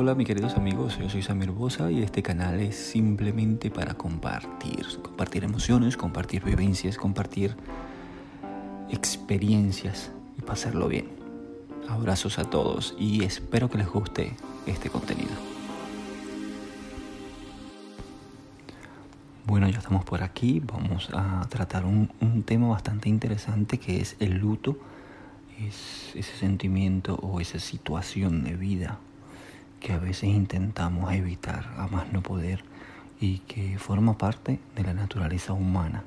hola mis queridos amigos, yo soy Samir Bosa y este canal es simplemente para compartir, compartir emociones, compartir vivencias, compartir experiencias y pasarlo bien. Abrazos a todos y espero que les guste este contenido. Bueno, ya estamos por aquí, vamos a tratar un, un tema bastante interesante que es el luto, es ese sentimiento o esa situación de vida que a veces intentamos evitar a más no poder y que forma parte de la naturaleza humana.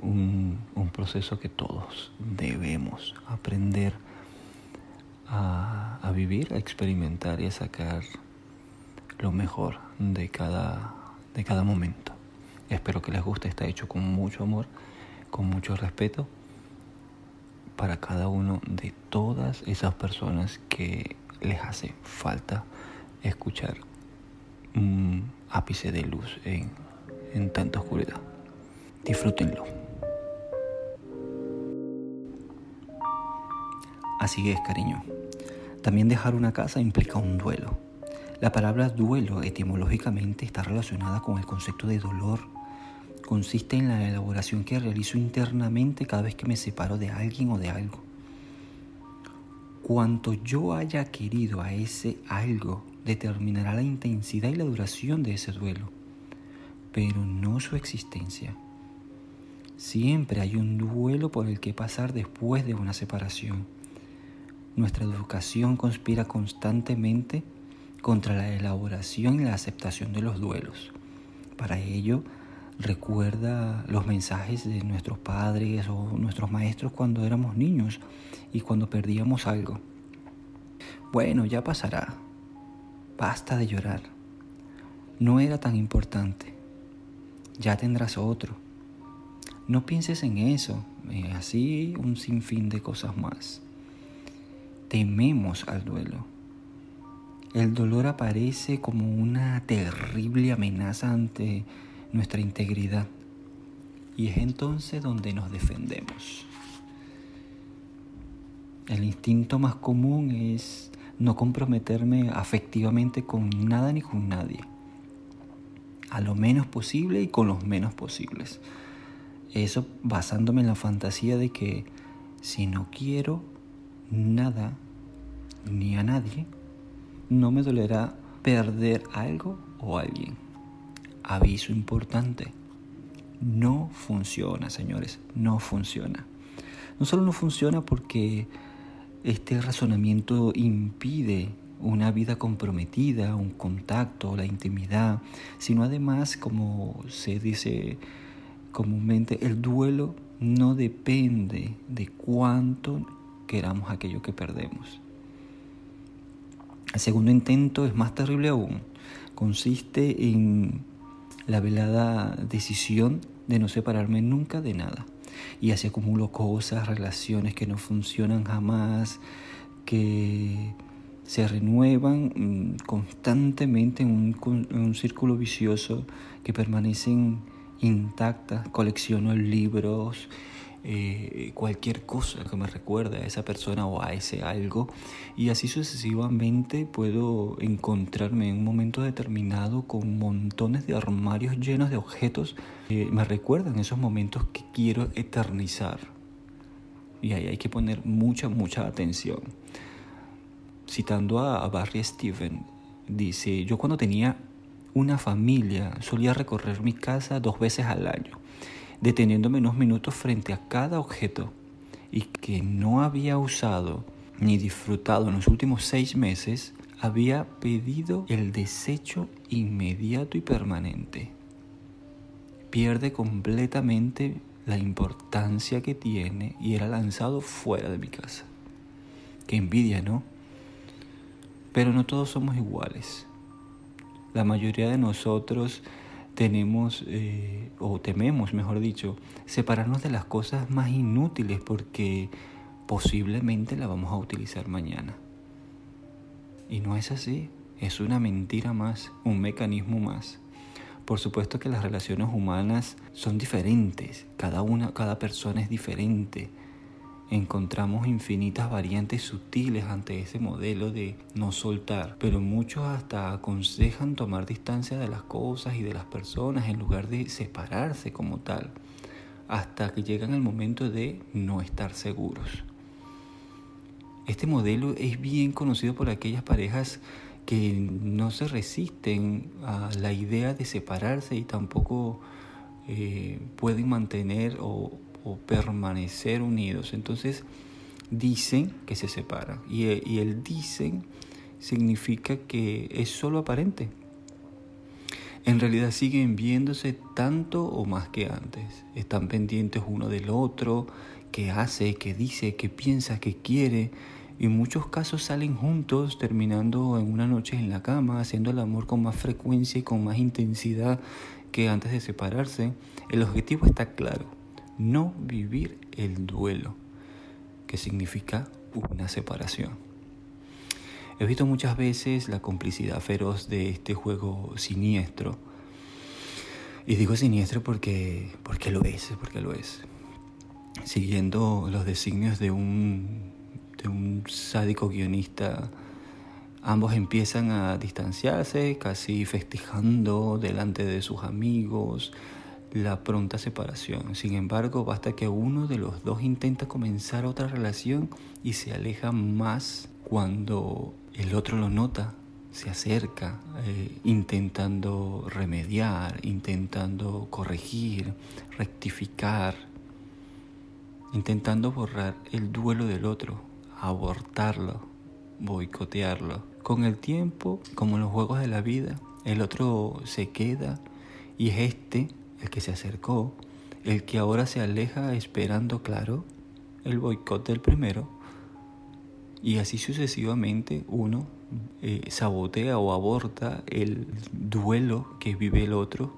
Un, un proceso que todos debemos aprender a, a, vivir, a experimentar y a sacar lo mejor de cada, de cada momento. Espero que les guste, está hecho con mucho amor, con mucho respeto para cada uno de todas esas personas que les hace falta escuchar un ápice de luz en, en tanta oscuridad. Disfrútenlo. Así es, cariño. También dejar una casa implica un duelo. La palabra duelo etimológicamente está relacionada con el concepto de dolor. Consiste en la elaboración que realizo internamente cada vez que me separo de alguien o de algo. Cuanto yo haya querido a ese algo determinará la intensidad y la duración de ese duelo, pero no su existencia. Siempre hay un duelo por el que pasar después de una separación. Nuestra educación conspira constantemente contra la elaboración y la aceptación de los duelos. Para ello, recuerda los mensajes de nuestros padres o nuestros maestros cuando éramos niños y cuando perdíamos algo. Bueno, ya pasará. Basta de llorar. No era tan importante. Ya tendrás otro. No pienses en eso. Eh, así un sinfín de cosas más. Tememos al duelo. El dolor aparece como una terrible amenaza ante nuestra integridad. Y es entonces donde nos defendemos. El instinto más común es no comprometerme afectivamente con nada ni con nadie. A lo menos posible y con los menos posibles. Eso basándome en la fantasía de que si no quiero nada ni a nadie, no me dolerá perder algo o alguien. Aviso importante. No funciona, señores. No funciona. No solo no funciona porque este razonamiento impide una vida comprometida, un contacto, la intimidad, sino además, como se dice comúnmente, el duelo no depende de cuánto queramos aquello que perdemos. El segundo intento es más terrible aún. Consiste en la velada decisión de no separarme nunca de nada. Y así acumulo cosas, relaciones que no funcionan jamás, que se renuevan mm, constantemente en un, en un círculo vicioso que permanecen intactas. Colecciono libros, eh, cualquier cosa que me recuerde a esa persona o a ese algo. Y así sucesivamente puedo encontrarme en un momento determinado con montones de armarios llenos de objetos que me recuerdan esos momentos que quiero eternizar. Y ahí hay que poner mucha mucha atención. Citando a, Barry Steven dice yo cuando tenía una familia solía recorrer mi casa dos veces al año deteniéndome unos minutos frente a cada objeto y que no había usado ni disfrutado en los últimos seis meses, había pedido el desecho inmediato y permanente. Pierde completamente la importancia que tiene y era lanzado fuera de mi casa. Qué envidia, ¿no? Pero no todos somos iguales. La mayoría de nosotros tenemos, eh, o tememos, mejor dicho, separarnos de las cosas más inútiles porque posiblemente la vamos a utilizar mañana. Y no es así, es una mentira más, un mecanismo más. Por supuesto que las relaciones humanas son diferentes, cada una, cada persona es diferente encontramos infinitas variantes sutiles ante ese modelo de no soltar, pero muchos hasta aconsejan tomar distancia de las cosas y de las personas en lugar de separarse como tal, hasta que llegan el momento de no estar seguros. Este modelo es bien conocido por aquellas parejas que no se resisten a la idea de separarse y tampoco eh, pueden mantener o, permanecer unidos. Entonces dicen que se separan y, y el dicen significa que es solo aparente. En realidad siguen viéndose tanto o más que antes. Están pendientes uno del otro, qué hace, qué dice, qué piensa, qué quiere y en muchos casos salen juntos, terminando en una noche en la cama, haciendo el amor con más frecuencia y con más intensidad que antes de separarse. El objetivo está claro, no vivir el duelo, que significa una separación. He visto muchas veces la complicidad feroz de este juego siniestro. Y digo siniestro porque, porque lo es, porque lo es. Siguiendo los designios de un de un sádico guionista, ambos empiezan a distanciarse, casi festejando delante de sus amigos la pronta separación. Sin embargo, basta que uno de los dos intenta comenzar otra relación y se aleja más cuando el otro lo nota, se acerca, eh, intentando remediar, intentando corregir, rectificar, intentando borrar el duelo del otro abortarlo, boicotearlo. Con el tiempo, como en los juegos de la vida, el otro se queda y es este, el que se acercó, el que ahora se aleja esperando, claro, el boicot del primero. Y así sucesivamente uno eh, sabotea o aborta el duelo que vive el otro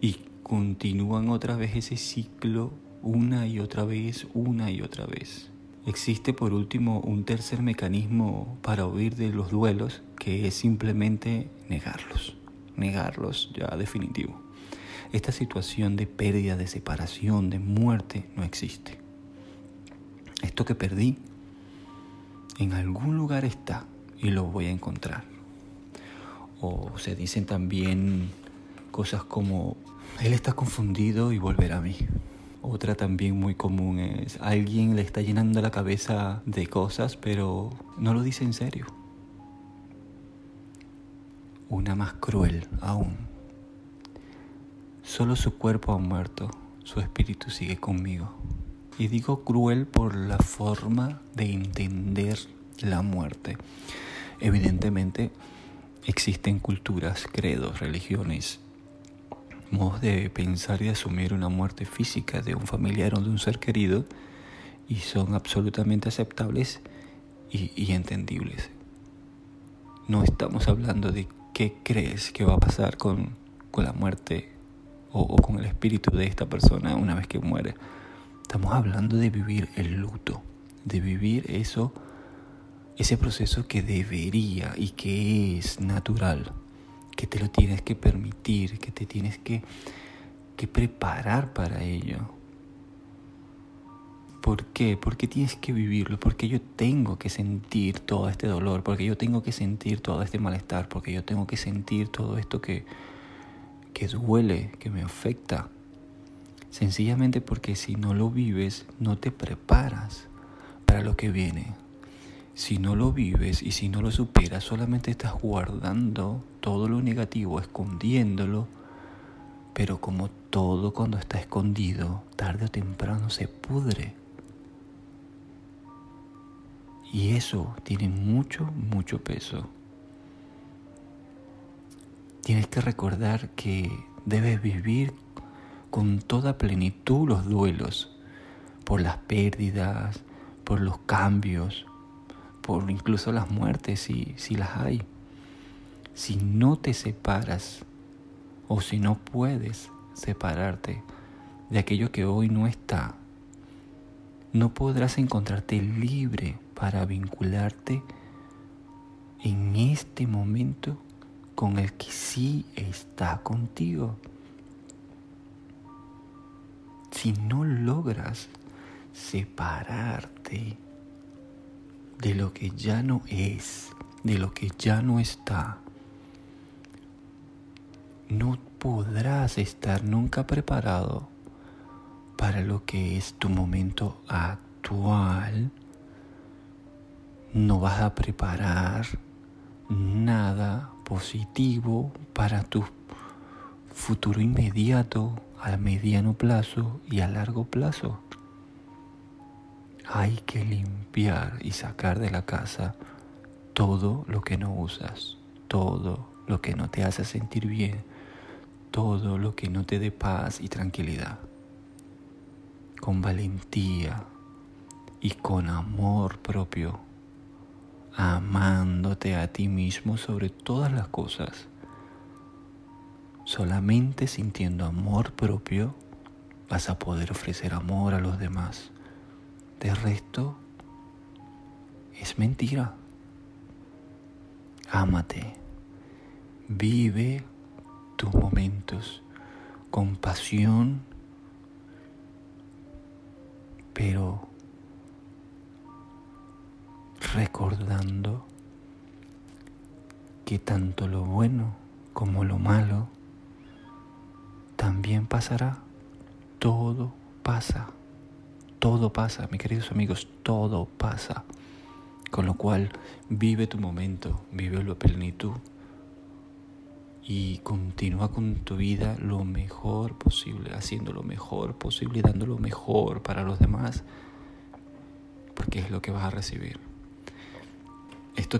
y continúan otra vez ese ciclo una y otra vez, una y otra vez. Existe por último un tercer mecanismo para huir de los duelos que es simplemente negarlos, negarlos ya definitivo. Esta situación de pérdida, de separación, de muerte no existe. Esto que perdí en algún lugar está y lo voy a encontrar. O se dicen también cosas como, Él está confundido y volverá a mí. Otra también muy común es alguien le está llenando la cabeza de cosas, pero no lo dice en serio. Una más cruel aún. Solo su cuerpo ha muerto, su espíritu sigue conmigo. Y digo cruel por la forma de entender la muerte. Evidentemente existen culturas, credos, religiones modos de pensar y asumir una muerte física de un familiar o de un ser querido y son absolutamente aceptables y, entendibles. No estamos hablando de qué crees que va a pasar con, la muerte o, con el espíritu de esta persona una vez que muere. Estamos hablando de vivir el luto, de vivir eso, ese proceso que debería y que es natural que te lo tienes que permitir, que te tienes que, que preparar para ello. ¿Por qué? Porque tienes que vivirlo, porque yo tengo que sentir todo este dolor, porque yo tengo que sentir todo este malestar, porque yo tengo que sentir todo esto que, que duele, que me afecta. Sencillamente porque si no lo vives, no te preparas para lo que viene. Si no lo vives y si no lo superas, solamente estás guardando todo lo negativo, escondiéndolo. Pero como todo cuando está escondido, tarde o temprano se pudre. Y eso tiene mucho, mucho peso. Tienes que recordar que debes vivir con toda plenitud los duelos por las pérdidas, por los cambios, por incluso las muertes si, si las hay. Si no te separas o si no puedes separarte de aquello que hoy no está, no podrás encontrarte libre para vincularte en este momento con el que sí está contigo. Si no logras separarte de lo que ya no es, de lo que ya no está, no podrás estar nunca preparado para lo que es tu momento actual. No vas a preparar nada positivo para tu futuro inmediato, a mediano plazo y a largo plazo. Hay que limpiar y sacar de la casa todo lo que no usas, todo lo que no te hace sentir bien, todo lo que no te dé paz y tranquilidad. Con valentía y con amor propio, amándote a ti mismo sobre todas las cosas. Solamente sintiendo amor propio vas a poder ofrecer amor a los demás. De resto, es mentira. Ámate. Vive tus momentos con pasión, pero recordando que tanto lo bueno como lo malo también pasará. Todo pasa. Todo pasa, mis queridos amigos, todo pasa. Con lo cual, vive tu momento, vive la plenitud y continúa con tu vida lo mejor posible, haciendo lo mejor posible y dando lo mejor para los demás, porque es lo que vas a recibir.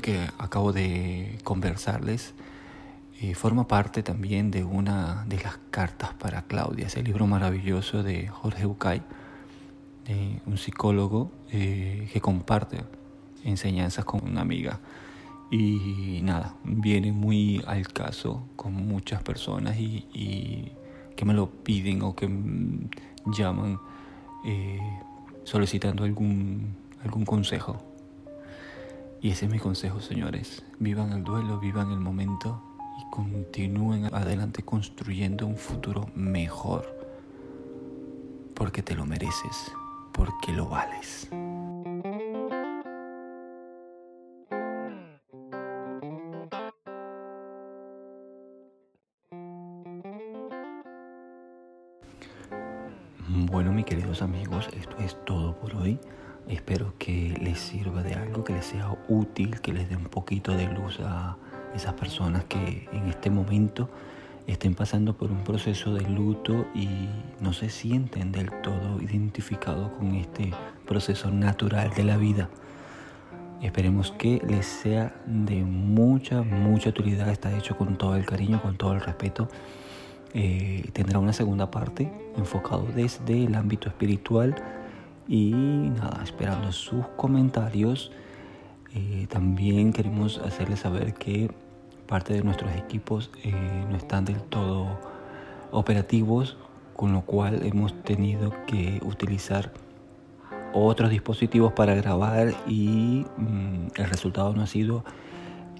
Que acabo de conversarles eh, forma parte también de una de las cartas para Claudia, ese libro maravilloso de Jorge Bucay, un psicólogo eh, que comparte enseñanzas con una amiga y nada, viene muy al caso con muchas personas y, que me lo piden o que llaman eh, solicitando algún, algún consejo. Y ese es mi consejo, señores. Vivan el duelo, vivan el momento y continúen adelante construyendo un futuro mejor. Porque te lo mereces, porque lo vales. Bueno, mis queridos amigos, esto es todo por hoy. Espero que les sirva de algo, que les sea útil, que les dé un poquito de luz a esas personas que en este momento estén pasando por un proceso de luto y no se sienten del todo identificados con este proceso natural de la vida. Esperemos que les sea de mucha, mucha utilidad. Está hecho con todo el cariño, con todo el respeto eh, tendrá una segunda parte enfocado desde el ámbito espiritual y nada, esperando sus comentarios. Eh, también queremos hacerles saber que parte de nuestros equipos eh, no están del todo operativos, con lo cual hemos tenido que utilizar otros dispositivos para grabar y mm, el resultado no ha sido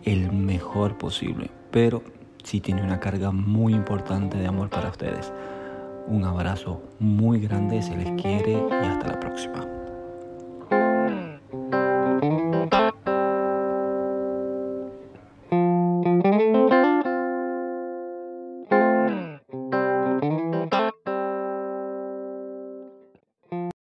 el mejor posible. Pero sí tiene una carga muy importante de amor para ustedes. Un abrazo muy grande, se les quiere y hasta la próxima.